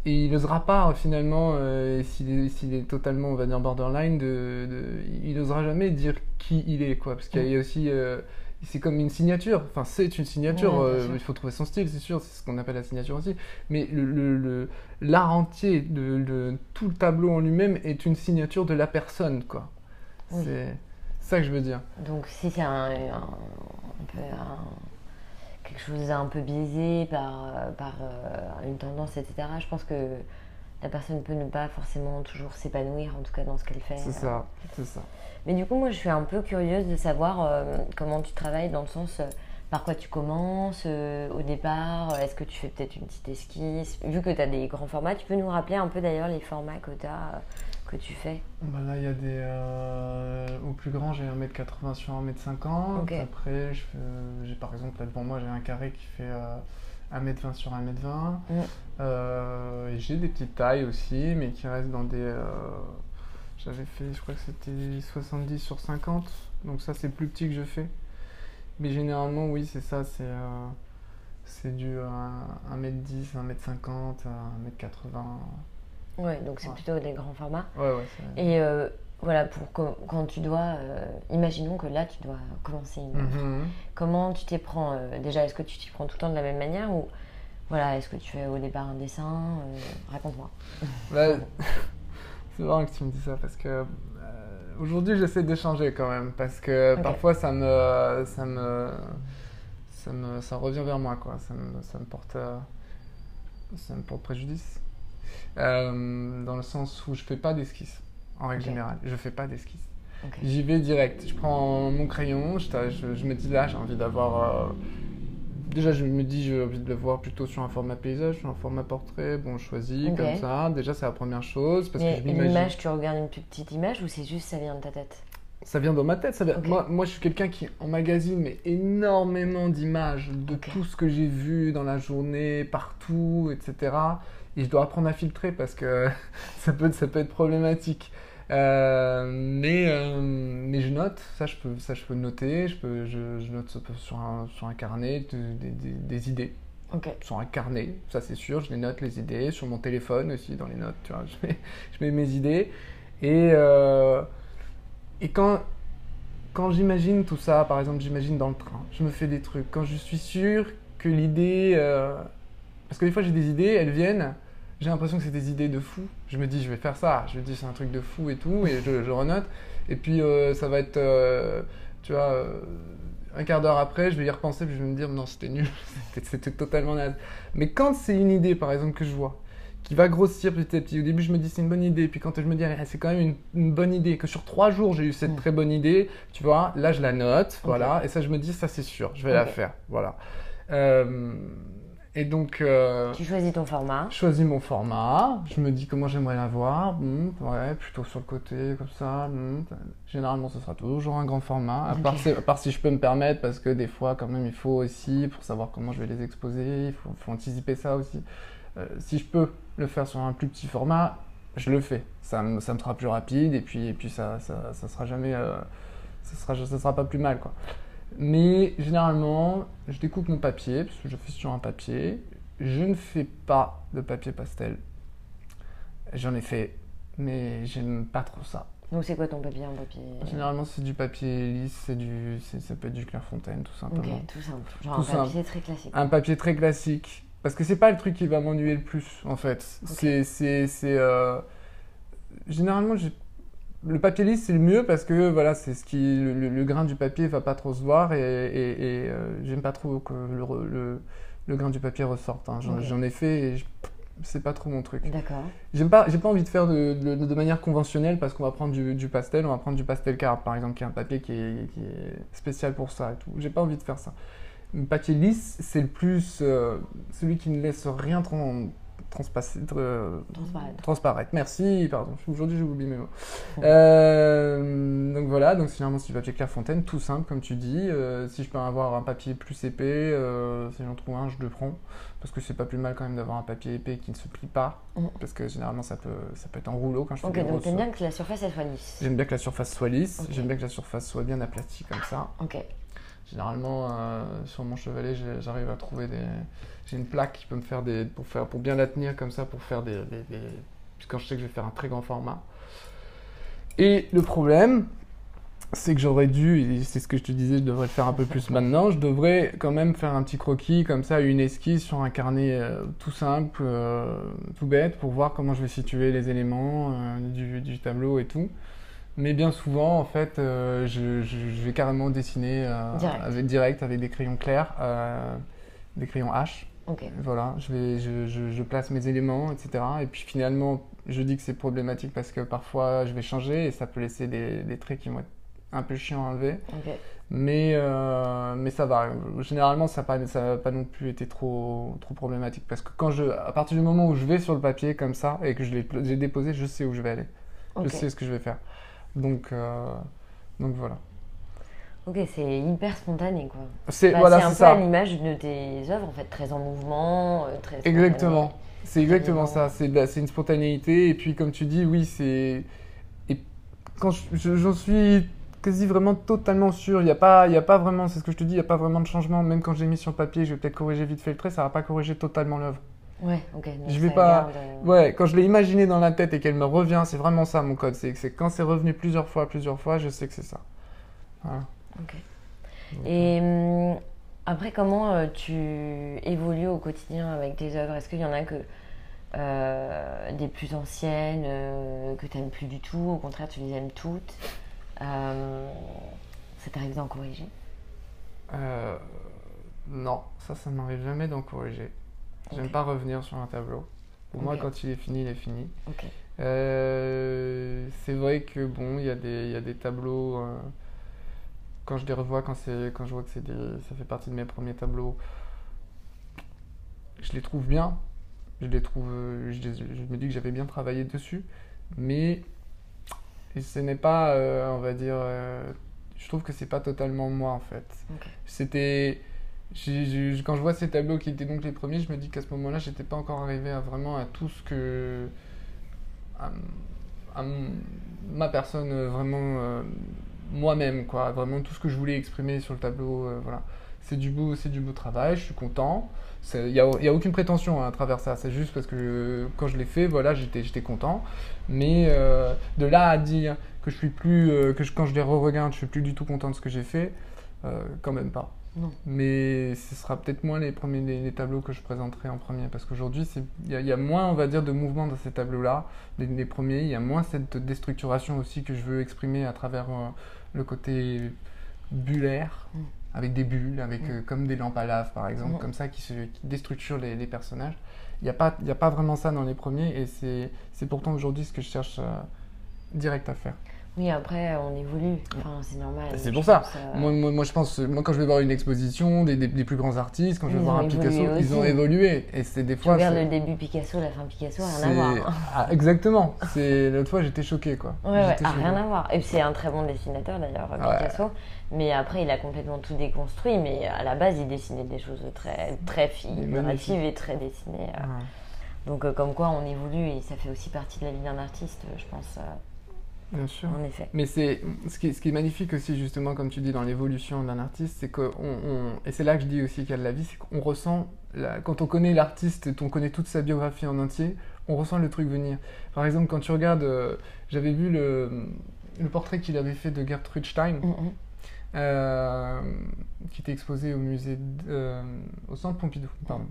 et il n'osera pas euh, finalement, euh, s'il est, s'il est totalement, on va dire, borderline, de, de- il n'osera jamais dire qui il est, quoi. Parce qu'il y a aussi, euh, c'est comme une signature. Enfin, c'est une signature. Ouais, euh, il faut trouver son style, c'est sûr. C'est ce qu'on appelle la signature aussi. Mais le, le- le- l'art entier, de, de- tout le tableau en lui-même est une signature de la personne, quoi. Oui. C'est ça que je veux dire. Donc si c'est un, un- un peu un- quelque chose d'un peu biaisé par, euh, par euh, une tendance, etc., je pense que la personne peut ne pas forcément toujours s'épanouir, en tout cas dans ce qu'elle fait. C'est ça, c'est ça. Mais du coup, moi, je suis un peu curieuse de savoir euh, comment tu travailles dans le sens euh, par quoi tu commences euh, au départ. Est-ce que tu fais peut-être une petite esquisse? Vu que tu as des grands formats, tu peux nous rappeler un peu d'ailleurs les formats que, t'as, euh, que tu fais? Bah là, il y a des. au plus grand, j'ai 1m80 sur 1m50. Ok. Après, j'ai par exemple, là devant moi, j'ai un carré qui fait euh, 1m20 sur 1m20. Mm. Et j'ai des petites tailles aussi, mais qui restent dans des. J'avais fait, je crois que c'était 70 sur 50. Donc ça, c'est plus petit que je fais. Mais généralement, oui, c'est ça. C'est euh, c'est du euh, 1m10, 1m50, 1m80. Ouais, donc c'est Ouais. plutôt des grands formats. Ouais, ouais. Et euh, voilà, pour que- quand tu dois, euh, imaginons que là tu dois commencer une. Mhm. Comment tu t'y prends Déjà, est-ce que tu t'y prends tout le temps de la même manière ou voilà, est-ce que tu fais au départ un dessin Raconte-moi. Bah, <laughs> c'est marrant que tu me dis ça parce que euh, aujourd'hui j'essaie de changer quand même parce que parfois ça me ça me ça me ça revient vers moi quoi. Ça me, ça me porte euh, ça me porte préjudice. Euh, dans le sens où je fais pas d'esquisse en règle générale. Je fais pas d'esquisse j'y vais direct. Je prends mon crayon je, je, je me dis là j'ai envie d'avoir euh, Déjà, je me dis, j'ai envie de le voir plutôt sur un format paysage, sur un format portrait. Bon, je choisis comme ça. Déjà, c'est la première chose. Parce Mais que je l'image, tu regardes une toute petite image ou c'est juste ça vient de ta tête? Ça vient dans ma tête. Ça vient... Moi, moi, je suis quelqu'un qui emmagasine mais énormément d'images de tout ce que j'ai vu dans la journée, partout, etc. Et je dois apprendre à filtrer parce que <laughs> ça peut, ça peut être problématique. Euh, mais, euh, mais je note, ça je peux, ça je peux noter, je, peux, je, je note sur un, sur un carnet de- des- des- des idées. Ok. sur un carnet, ça c'est sûr, je les note les idées, sur mon téléphone aussi, dans les notes, tu vois, je mets, je mets mes idées. Et, euh, et quand, quand j'imagine tout ça, par exemple, j'imagine dans le train, je me fais des trucs, quand je suis sûr que l'idée. parce que des fois j'ai des idées, elles viennent, j'ai l'impression que c'est des idées de fou. Je me dis, je vais faire ça, je me dis, c'est un truc de fou et tout, et je, je renote. Et puis euh, ça va être, euh, tu vois. euh, un quart d'heure après, je vais y repenser, puis je vais me dire non, c'était nul, <laughs> c'était- totalement naze. Mais quand c'est une idée, par exemple, que je vois, qui va grossir petit à petit, au début je me dis c'est une bonne idée, puis quand je me dis ah, c'est quand même une, une bonne idée, que sur trois jours j'ai eu cette Mm. très bonne idée, tu vois, là je la note, voilà, et ça je me dis ça c'est sûr, je vais la faire, voilà. Euh, Et donc, euh, Tu choisis ton format. je choisis mon format, je me dis comment j'aimerais l'avoir, hmm, ouais, plutôt sur le côté, comme ça. hmm. Généralement, ce sera toujours un grand format, à, part, si- à part si je peux me permettre, parce que des fois, quand même, il faut aussi, pour savoir comment je vais les exposer, il faut, faut anticiper ça aussi. Euh, si je peux le faire sur un plus petit format, je le fais. Ça, me- ça me sera plus rapide, et puis, et puis ça, ça, ça sera jamais... euh, ça sera, ça sera pas plus mal, quoi. Mais généralement, je découpe mon papier, parce que je fais sur un papier. Je ne fais pas de papier pastel. J'en ai fait, mais j'aime pas trop ça. Donc c'est quoi ton papier? En papier? Généralement, c'est du papier lisse, c'est du, ça peut être du Clairefontaine, tout Ok, simplement. tout simple. Genre Tout un simple. papier très classique. Un papier très classique. Parce que c'est pas le truc qui va m'ennuyer le plus, en fait. C'est. c'est, c'est, euh, Généralement, j'ai- le papier lisse, c'est le mieux parce que voilà, c'est ce qui. Le, le- le grain du papier va pas trop se voir et, et- et, euh, j'aime pas trop que le, le, le grain du papier ressorte. hein. J'en, ai fait et je- c'est pas trop mon truc. D'accord. J'aime pas, j'ai pas envie de faire de, de- de manière conventionnelle parce qu'on va prendre du, du pastel, on va prendre du pastel carte par exemple, qui est un papier qui est, qui est spécial pour ça et tout. J'ai pas envie de faire ça. Le papier lisse, c'est le plus. euh, celui qui ne laisse rien tran- transpasser, euh, Transparaître. transparaître. Merci, pardon, aujourd'hui j'ai oublié mes mots. Euh, donc voilà, donc finalement c'est du papier Clairefontaine, tout simple comme tu dis. Euh, si je peux avoir un papier plus épais, euh, si j'en trouve un, je le prends. Parce que c'est pas plus mal quand même d'avoir un papier épais qui ne se plie pas. Mhm. Parce que généralement ça peut, ça peut être en rouleau quand je fais Ok, des donc t'aimes bien que la surface elle soit lisse. J'aime bien que la surface soit lisse, Ok. j'aime bien que la surface soit bien aplatie comme ça. Ok. Généralement, euh, sur mon chevalet, j'arrive à trouver des. J'ai une plaque qui peut me faire des. Pour, faire, pour bien la tenir comme ça, pour faire des. des- Quand je sais que je vais faire un très grand format. Et le problème, c'est que j'aurais dû, et c'est ce que je te disais, je devrais le faire un peu plus maintenant, je devrais quand même faire un petit croquis comme ça, une esquisse sur un carnet euh, tout simple, euh, tout bête, pour voir comment je vais situer les éléments du tableau et tout. Mais bien souvent, en fait, euh, je, je- je vais carrément dessiner euh, Direct. avec direct avec des crayons clairs, euh, des crayons H. Voilà, je, vais, je, place mes éléments, etc. Et puis finalement, je dis que c'est problématique parce que parfois je vais changer et ça peut laisser des, des traits qui vont être un peu chiants à enlever. Mais, mais ça va. Généralement, ça n'a pas, ça pas non plus été trop, trop problématique parce que quand je, à partir du moment où je vais sur le papier comme ça et que je l'ai déposé, je sais où je vais aller. Je sais ce que je vais faire. Donc, euh, donc voilà. Ok, c'est hyper spontané quoi. C'est Bah, voilà, c'est un peu à ça. l'image de tes œuvres en fait, très en mouvement, euh, très. Exactement. C'est exactement ça. C'est une spontanéité. Et puis, comme tu dis, oui, c'est. Et quand je- je- j'en suis quasi vraiment totalement sûr, il n'y a, pas- il y a pas vraiment, c'est ce que je te dis, il n'y a pas vraiment de changement. Même quand j'ai mis sur le papier, je vais peut-être corriger vite fait le trait, ça va pas corriger totalement l'œuvre. Ouais, ok. Je vais pas- euh, Ouais, quand je l'ai imaginé dans la tête et qu'elle me revient, c'est vraiment ça mon code. C'est quand c'est revenu plusieurs fois, plusieurs fois, je sais que c'est ça. Voilà. Ok. Donc, Et hum, après, comment euh, tu évolues au quotidien avec tes œuvres? Est-ce qu'il y en a que euh, des plus anciennes euh, que tu n'aimes plus du tout? Au contraire, tu les aimes toutes? Euh, Ça t'arrive d'en corriger? Euh, non, ça, ça m'arrive jamais d'en corriger. J'aime Ok. pas revenir sur un tableau. Pour moi, quand il est fini, il est fini. Euh, c'est vrai que bon, il y, a des- il y a des tableaux. euh, quand je les revois, quand, je vois que des, ça fait partie de mes premiers tableaux, je les trouve bien. Je les trouve. euh, Je, les- je me dis que j'avais bien travaillé dessus. Mais ce n'est pas, euh, on va dire. je trouve que c'est pas totalement moi en fait. C'était. Quand je vois ces tableaux qui étaient donc les premiers, je me dis qu'à ce moment-là, j'étais pas encore arrivé à vraiment à tout ce que. à, ma personne, euh, vraiment euh, moi-même, quoi. Vraiment tout ce que je voulais exprimer sur le tableau, euh, voilà. C'est du beau, du beau travail, je suis content. Il n'y a, aucune prétention hein, à travers ça, c'est juste parce que quand je l'ai fait, voilà, j'étais content. Mais de là à dire que je suis plus, que quand je les re-regarde, je suis plus du tout content de ce que j'ai fait, quand même pas. Non. Mais ce sera peut-être moins les premiers les, les tableaux que je présenterai en premier parce qu'aujourd'hui il y, a- il y a moins on va dire de mouvement dans ces tableaux-là, les, les premiers, il y a moins cette déstructuration aussi que je veux exprimer à travers euh, le côté bullaire, Mm. avec des bulles, avec Mm. euh, comme des lampes à lave par exemple, Mm. comme ça qui, se, qui déstructurent les, les personnages. Il n'y a, pas- y a pas vraiment ça dans les premiers et c'est c'est pourtant aujourd'hui ce que je cherche euh, direct à faire. Oui, après, on évolue. Enfin, c'est normal. C'est pour ça. euh, Moi, moi, moi, je pense, moi, quand je vais voir une exposition des, des- des plus grands artistes, quand je vais voir un Picasso, ils ont évolué. Et c'est des Tu fois. regardes c'est- le début Picasso, la fin Picasso, rien à voir. Ah, exactement. L'autre fois, j'étais choqué, quoi. Ouais, ouais, ah, rien à voir. Et c'est un très bon dessinateur d'ailleurs, Ouais. Picasso. Mais après, il a complètement tout déconstruit. Mais à la base, il dessinait des choses très, très figuratives et très dessinées. euh. Ouais. Donc, euh, comme quoi, on évolue et ça fait aussi partie de la vie d'un artiste, je pense, euh, Bien sûr. en effet. Mais c'est ce qui, est, ce qui est magnifique aussi justement comme tu dis dans l'évolution d'un artiste, c'est que on, et c'est là que je dis aussi qu'il y a de la vie, c'est qu'on ressent la- quand on connaît l'artiste, et on connaît toute sa biographie en entier, on ressent le truc venir. Par exemple, quand tu regardes, euh, j'avais vu le, le portrait qu'il avait fait de Gertrude Stein, Mm, euh, qui était exposé au musée, euh, au centre Pompidou, pardon.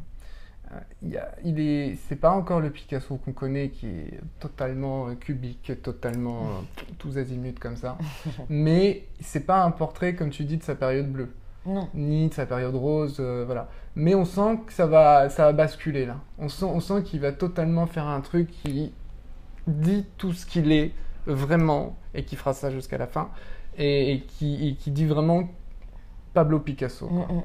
Il y a- il est, c'est pas encore le Picasso qu'on connaît qui est totalement cubique, totalement euh, tous azimuts comme ça. <laughs> Mais c'est pas un portrait comme tu dis de sa période bleue, Non. ni de sa période rose, euh, voilà. Mais on sent que ça va, ça va basculer là. On sent, on sent qu'il va totalement faire un truc qui dit tout ce qu'il est vraiment et qui fera ça jusqu'à la fin et, et qui, et qui dit vraiment Pablo Picasso. quoi. Mm, mm.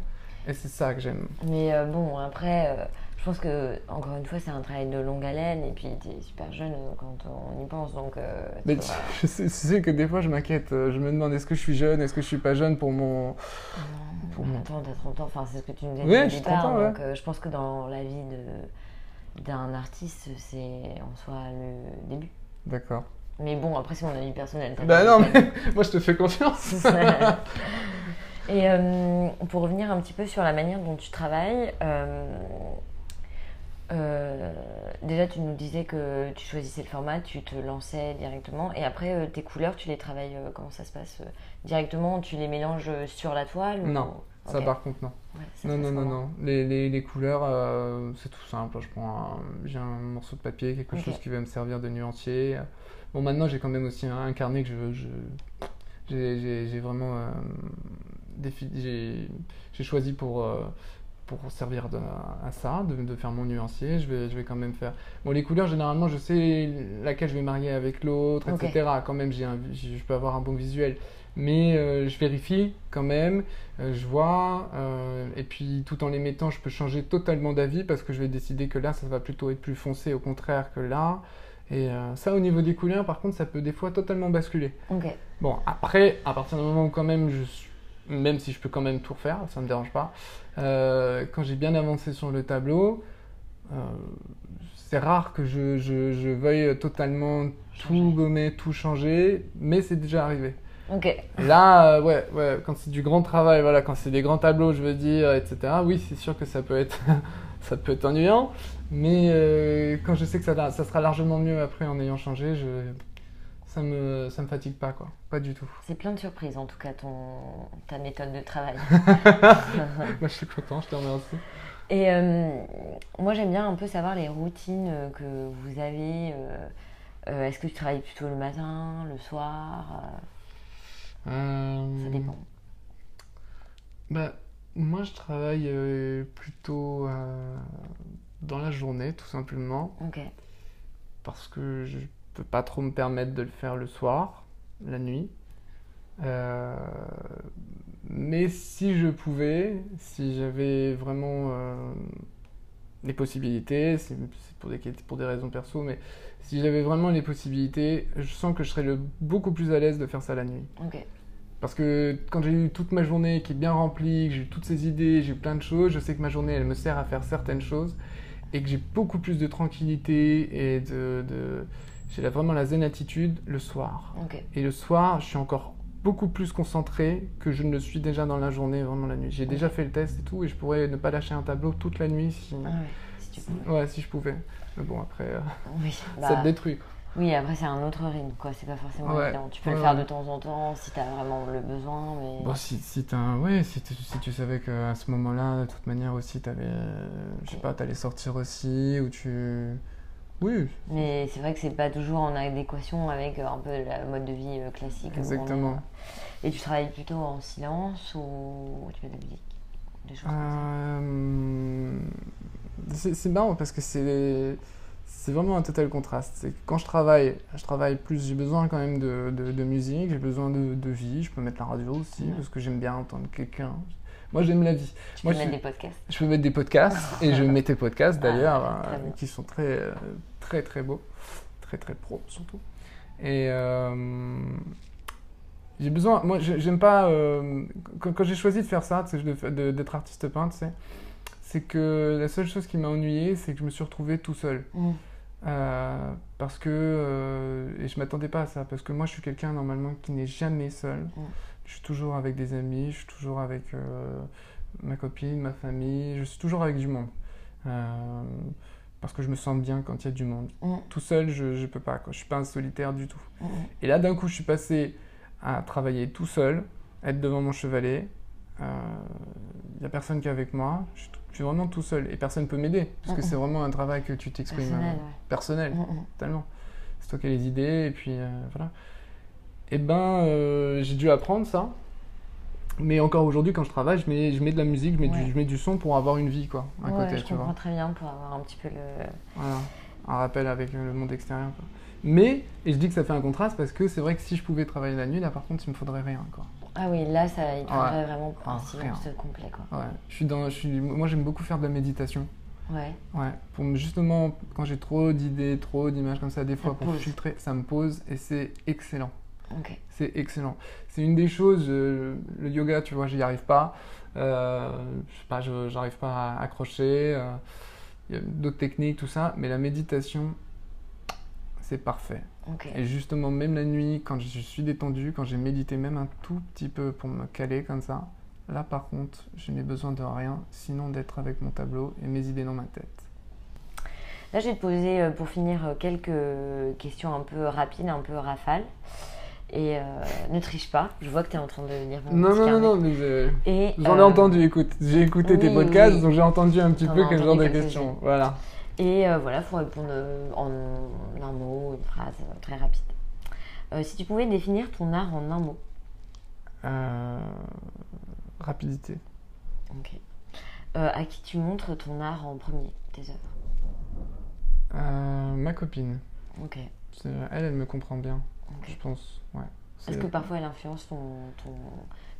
Et c'est ça que j'aime. Mais euh, bon, après, euh, pense que, encore une fois, c'est un travail de longue haleine. Et puis, tu es super jeune quand on y pense. Donc, euh, tu Mais tu, <laughs> je sais, tu sais que des fois je m'inquiète. Euh, Je me demande est-ce que je suis jeune, est-ce que je suis pas jeune pour mon. Pour Non, moi. Attends, t'as 30 ans, enfin c'est ce que tu nous as dit Ouais, au départ, 30 ans, ouais. donc euh, je pense que dans la vie de d'un artiste, c'est en soi le début. D'accord. Mais bon, après c'est mon avis personnel. Bah non, mais <laughs> moi je te fais confiance. <laughs> Et euh, pour revenir un petit peu sur la manière dont tu travailles, euh, euh, déjà tu nous disais que tu choisissais le format, tu te lançais directement, et après euh, tes couleurs, tu les travailles, euh, comment ça se passe Directement, tu les mélanges sur la toile ou- Non, Ça par contre non. Ouais, ça Non, non, non, non. Les, les, les couleurs, c'est tout simple. Je prends j'ai un morceau de papier, quelque chose qui va me servir de nuancier. Bon, maintenant, j'ai quand même aussi un, un carnet que je, je j'ai, vraiment j'ai, choisi pour, pour servir de- à ça, de, de faire mon nuancier. Je vais, je vais quand même faire. Bon, les couleurs, généralement, je sais laquelle je vais marier avec l'autre, etc. Quand même, j'ai je peux avoir un bon visuel. Mais euh, je vérifie quand même, euh, je vois, euh, et puis tout en les mettant, je peux changer totalement d'avis parce que je vais décider que là, ça va plutôt être plus foncé au contraire que là. Et ça, au niveau des couleurs, par contre, ça peut des fois totalement basculer. Ok. Bon, après, à partir du moment où quand même, je suis- même si je peux quand même tout refaire, ça me dérange pas, quand j'ai bien avancé sur le tableau, euh, c'est rare que je, je, je veuille totalement tout gommer, tout changer, mais c'est déjà arrivé. Là, euh, ouais, ouais, quand c'est du grand travail, voilà, quand c'est des grands tableaux, je veux dire, etc. Oui, c'est sûr que ça peut être, <laughs> ça peut être ennuyant, mais euh, quand je sais que ça, ça sera largement mieux après en ayant changé, je, ça me, ça me fatigue pas, quoi, pas du tout. C'est plein de surprises en tout cas ton ta méthode de travail. <laughs> Moi, je suis content, je te remercie. Et euh, moi j'aime bien un peu savoir les routines euh, que vous avez. euh, Est-ce que tu travailles plutôt le matin, le soir euh, Ça dépend. Bah, moi, je travaille plutôt dans la journée, tout simplement. Ok. parce que je peux pas trop me permettre de le faire le soir, la nuit. Euh, mais si je pouvais, si j'avais vraiment euh, les possibilités, c'est pour des, pour des raisons perso, mais si j'avais vraiment les possibilités, je sens que je serais le, beaucoup plus à l'aise de faire ça la nuit. Ok. Parce que quand j'ai eu toute ma journée qui est bien remplie, que j'ai eu toutes ces idées, j'ai eu plein de choses, je sais que ma journée, elle me sert à faire certaines choses et que j'ai beaucoup plus de tranquillité et de... de- j'ai vraiment la zen attitude le soir. Et le soir, je suis encore beaucoup plus concentré que je ne le suis déjà dans la journée, vraiment la nuit. J'ai déjà fait le test et tout et je pourrais ne pas lâcher un tableau toute la nuit si, Ah ouais, si tu ouais, si je pouvais. Mais bon, après, euh, <laughs> Oui. ça bah, te détruit. oui, après c'est un autre rythme quoi. C'est pas forcément Ouais. évident. Tu peux le faire de temps en temps si t'as vraiment le besoin, mais. Bon, si, si, t'as- ouais, si, tu- si tu savais qu'à ce moment-là, de toute manière aussi, t'avais, euh, je sais pas, t'allais sortir aussi, ou tu... Oui, Mais c'est vrai que c'est pas toujours en adéquation avec euh, un peu le mode de vie euh, classique. on Exactement. Et tu travailles plutôt en silence ou tu fais de la musique? Des choses comme ça. Euh, c'est marrant parce que c'est c'est vraiment un total contraste. C'est que quand je travaille, je travaille plus, j'ai besoin quand même de, de- de musique, j'ai besoin de, de vie, je peux mettre la radio aussi, Ouais. parce que j'aime bien entendre quelqu'un. Moi, j'aime la vie. Tu Moi, peux je mettre suis- des podcasts. Je peux mettre des podcasts, et je mets tes podcasts Ah, d'ailleurs, euh, qui sont très, euh, très, très beaux, très, très pro surtout. Et euh, j'ai besoin, moi, j'ai- j'aime pas, quand, quand j'ai choisi de faire ça, d'être artiste peintre, c'est que la seule chose qui m'a ennuyé, c'est que je me suis retrouvé tout seul. Mm. Euh, parce que, euh, et je m'attendais pas à ça, parce que moi je suis quelqu'un normalement qui n'est jamais seul. Mm. Je suis toujours avec des amis, je suis toujours avec euh, ma copine, ma famille, je suis toujours avec du monde. Euh, parce que je me sens bien quand il y a du monde. Mm. Tout seul, je, je peux pas, quoi. je suis pas un solitaire du tout. Mm. Et là, d'un coup, je suis passé à travailler tout seul, être devant mon chevalet. Il n'y a personne qui est avec moi. Je suis, je suis vraiment tout seul. Et personne ne peut m'aider. Parce que c'est vraiment un travail que tu t'exprimes Personnel, euh, personnel, Mm, mm. totalement. C'est toi qui as les idées, et puis euh, voilà. Et ben, euh, j'ai dû apprendre ça. Mais encore aujourd'hui, quand je travaille, je mets, je mets de la musique, je mets, Ouais. du, je mets du son pour avoir une vie, quoi, à Ouais, côté, je tu comprends vois. très bien pour avoir un petit peu le. Voilà, un rappel avec le monde extérieur. quoi. Mais, et je dis que ça fait un contraste parce que c'est vrai que si je pouvais travailler la nuit, là par contre, il me faudrait rien. Quoi. Ah oui, là, ça, il te faudrait Ouais. vraiment un Ah, silence complet, quoi. Ouais, je suis dans, je suis, moi j'aime beaucoup faire de la méditation. Ouais. Ouais, pour me- justement, quand j'ai trop d'idées, trop d'images comme ça, des fois pour pose. filtrer, ça me pose et c'est excellent. C'est excellent. C'est une des choses, euh, le yoga, tu vois, j'y arrive pas. Euh, je sais pas, j'arrive pas à accrocher. euh, Il y a d'autres techniques, tout ça, mais la méditation, c'est parfait. Et justement, même la nuit, quand je suis détendu, quand j'ai médité même un tout petit peu pour me caler comme ça, là par contre, je n'ai besoin de rien, sinon d'être avec mon tableau et mes idées dans ma tête. Là, je vais te poser, euh, pour finir, quelques questions un peu rapides, un peu rafales. Et euh, ne triche pas. Je vois que tu es en train de lire mon Non, non, non, non, mais je- j'en ai euh, entendu, écoute. J'ai écouté tes podcasts, oui. donc j'ai entendu un petit peu quel genre de questions. Voilà. Et euh, voilà, il faut répondre en un mot, une phrase très rapide. Euh, si tu pouvais définir ton art en un mot. Euh, Rapidité. Ok. Euh, à qui tu montres ton art en premier, tes œuvres? Euh, ma copine. Ok. Elle, elle me comprend bien, ok. je pense. Ouais. Est-ce que parfois elle influence ton, ton-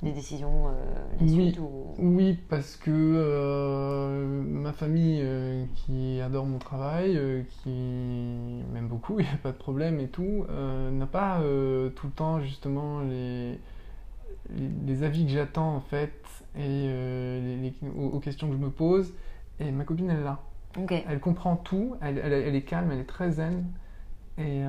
des décisions, euh, la Oui. suite ou... Oui, parce que euh, ma famille euh, qui adore mon travail, euh, qui m'aime beaucoup, <laughs> il n'y a pas de problème et tout, n'a pas tout le temps justement les, les, les avis que j'attends en fait et les- les- aux, aux questions que je me pose. Et ma copine, elle l'a. Ok. Elle comprend tout, elle, elle- elle est calme, elle est très zen. Et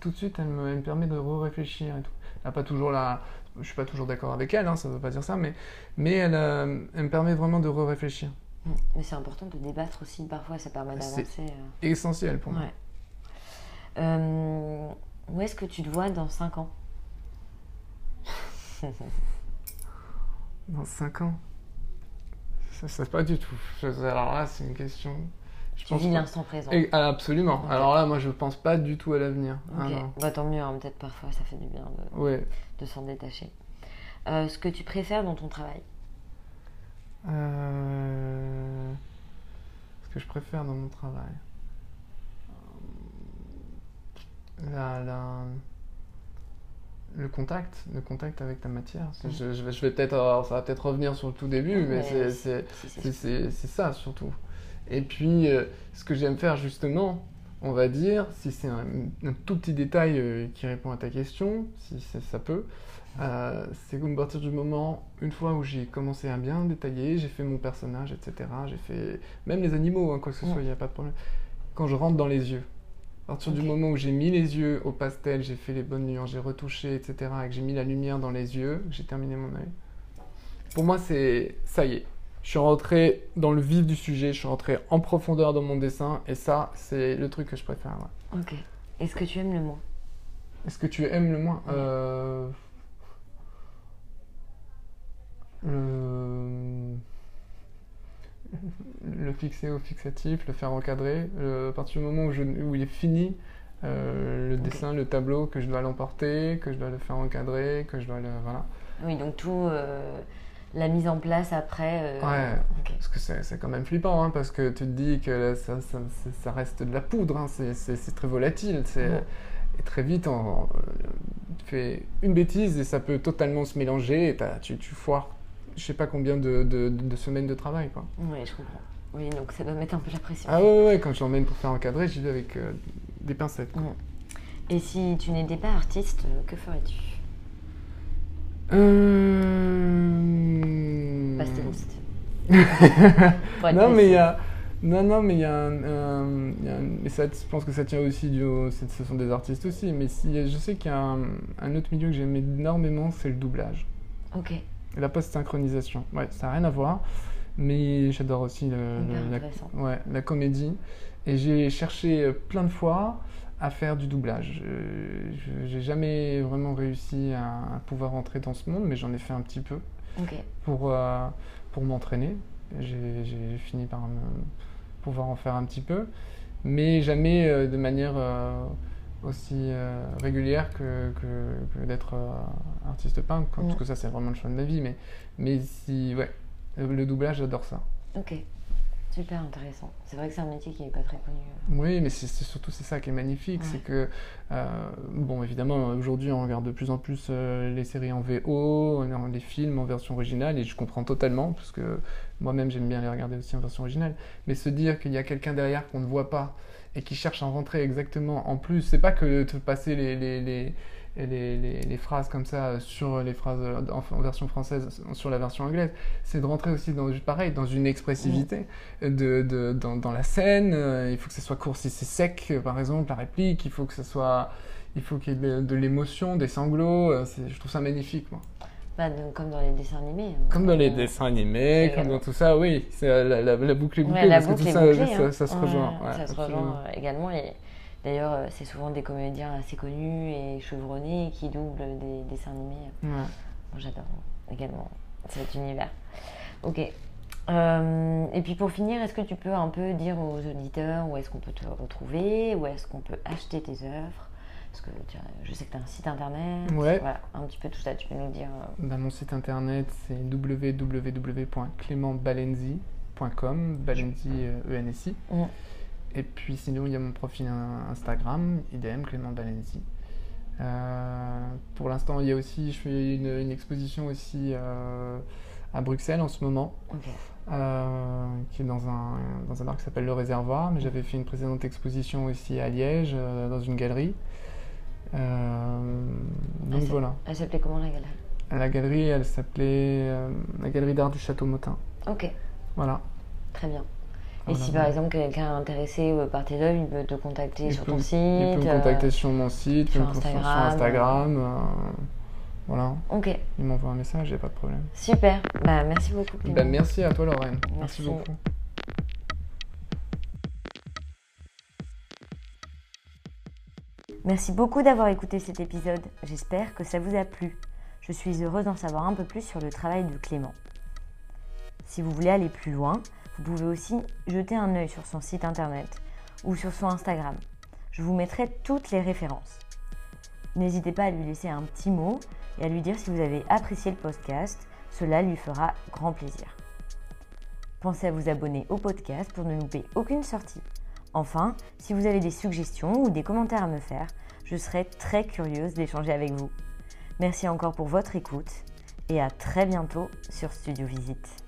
tout de suite, elle me, elle me permet de réfléchir et tout. Elle pas toujours la... Je suis pas toujours d'accord avec elle, hein, ça veut pas dire ça, mais, mais elle, euh, elle me permet vraiment de réfléchir. Mm. Mais c'est important de débattre aussi, parfois ça permet C'est- d'avancer. euh. Essentiel pour moi. Ouais. Euh, où est-ce que tu te vois dans 5 ans? <laughs> Dans 5 ans? Ça, ça pas du tout. Alors là, c'est une question. Je Tu pense vis l'instant présent. Et- ah, absolument. Alors là, moi, je pense pas du tout à l'avenir. Ah. Bah, tant mieux, hein, peut-être parfois ça fait du bien de, Ouais. de s'en détacher. Euh, ce que tu préfères dans ton travail Euh, Ce que je préfère dans mon travail. Euh, La, la- Le contact, le contact avec ta matière. Mhm. Je, je vais, peut-être, ça va peut-être revenir sur le tout début, mais c'est ça surtout. Et puis, euh, ce que j'aime faire justement, on va dire, si c'est un, un tout petit détail euh, qui répond à ta question, si ça peut, euh, c'est qu'à partir du moment, une fois où j'ai commencé à bien détailler, j'ai fait mon personnage, etc., j'ai fait même les animaux, hein, quoi que ce soit, il n'y a pas de problème. Quand je rentre dans les yeux, à partir du moment où j'ai mis les yeux au pastel, j'ai fait les bonnes nuances, j'ai retouché, etc., et que j'ai mis la lumière dans les yeux, j'ai terminé mon œil, pour moi, c'est ça y est. Je suis rentré dans le vif du sujet, je suis rentré en profondeur dans mon dessin, et ça, c'est le truc que je préfère. ouais. Ok. Est-ce que tu aimes le moins? Est-ce que tu aimes le moins? Ouais. Euh, Le... le fixer au fixatif, le faire encadrer, le- à partir du moment où, je- où il est fini, euh, le dessin, le tableau, que je dois l'emporter, que je dois le faire encadrer, que je dois le... Voilà. Oui, donc tout, euh, la mise en place après. euh, Ouais. Parce que c'est quand même flippant, hein, parce que tu te dis que ça, ça, ça- ça reste de la poudre, hein, c'est- très volatile. c'est-. Et très vite, on- on- tu fais une bêtise et ça peut totalement se mélanger et tu, tu foires je sais pas combien de, de- de semaines de travail. Quoi. Oui, je comprends. Oui, donc ça doit mettre un peu la pression. Ah ouais, ouais, ouais, quand je l'emmène pour faire encadrer, j'y vais avec euh, des pincettes. quoi. Et si tu n'étais pas artiste, que ferais-tu? Euh... Pas styliste. <laughs> Non, mais il y a. Non, non, mais il y a un. un- il y a un- mais ça, je pense que ça tient aussi du. Ce sont des artistes aussi. Mais si, je sais qu'il y a un, un autre milieu que j'aime énormément, c'est le doublage. Ok, Et la post-synchronisation. Ouais, ça n'a rien à voir. Mais j'adore aussi le, hyper le- la, ouais, la comédie. Et j'ai cherché euh, plein de fois à faire du doublage. Euh, je- J'ai jamais vraiment réussi à, à pouvoir entrer dans ce monde, mais j'en ai fait un petit peu pour, euh, pour m'entraîner. J'ai fini par me- pouvoir en faire un petit peu, mais jamais euh, de manière euh, aussi régulière que, que, que d'être artiste peintre, parce que ça c'est vraiment le choix de ma vie. Mais, mais si, ouais, le, le doublage, j'adore ça. ok. Super intéressant. C'est vrai que c'est un métier qui n'est pas très connu. Oui, mais c'est surtout c'est ça qui est magnifique, Ouais. c'est que euh, bon évidemment aujourd'hui on regarde de plus en plus euh, les séries en VO, les films en version originale et je comprends totalement parce que moi-même j'aime bien les regarder aussi en version originale. Mais se dire qu'il y a quelqu'un derrière qu'on ne voit pas et qui cherche à rentrer exactement en plus, c'est pas que de passer les, les, les, les, les- les phrases comme ça sur les phrases en, en version française sur la version anglaise, c'est de rentrer aussi dans pareil dans une expressivité de, de- dans, dans la scène. euh, il faut que ce soit court si c'est sec, euh, par exemple, la réplique. Il faut que ce soit, il faut qu'il y ait de, de l'émotion, des sanglots. euh, je trouve ça magnifique, moi. Bah, de- comme dans les dessins animés. hein. Comme dans les dessins animés, comme dans tout ça, oui. C'est la, la, la boucle est bouclée Ouais, la parce que tout ça, bouclée, ça, hein. ça se rejoint. ouais, ça se rejoint également. Et d'ailleurs, euh, c'est souvent des comédiens assez connus et chevronnés qui doublent des dessins animés. Ouais. J'adore également cet univers. Ok. Euh, et puis pour finir, est-ce que tu peux un peu dire aux auditeurs où est-ce qu'on peut te retrouver, où est-ce qu'on peut acheter tes œuvres? Parce que je sais que tu as un site internet. Ouais. Voilà, un petit peu tout ça, tu peux nous dire. euh, Bah, mon site internet, c'est www.clémentbalenzi.com, Balenzi, ENSI. Mm. Et puis sinon, il y a mon profil in- Instagram, idem, Clément Balenzi. Euh, pour l'instant, il y a aussi, je fais une, une exposition aussi euh, à Bruxelles en ce moment, euh, qui est dans un, dans un bar qui s'appelle Le Réservoir. Mais j'avais fait une précédente exposition aussi à Liège, dans une galerie. Donc voilà. Elle s'appelait comment la galerie? La galerie, elle s'appelait la galerie d'art du Château Motin. Ok, Voilà. très bien. Et Voilà. si par exemple quelqu'un est intéressé euh, par tes œuvres, il peut te contacter Il sur peut- ton site. Il peut me euh, contacter sur mon site, sur Instagram, euh, voilà, Ok, il m'envoie un message, il n'y a pas de problème. super. Bah, merci beaucoup. Ben, merci à toi, Lorraine. Merci. merci beaucoup. Merci beaucoup d'avoir écouté cet épisode. J'espère que ça vous a plu. Je suis heureuse d'en savoir un peu plus sur le travail de Clément. Si vous voulez aller plus loin, vous pouvez aussi jeter un œil sur son site internet ou sur son Instagram. Je vous mettrai toutes les références. N'hésitez pas à lui laisser un petit mot et à lui dire si vous avez apprécié le podcast. Cela lui fera grand plaisir. Pensez à vous abonner au podcast pour ne louper aucune sortie. Enfin, si vous avez des suggestions ou des commentaires à me faire, je serai très curieuse d'échanger avec vous. Merci encore pour votre écoute et à très bientôt sur Studio Visite.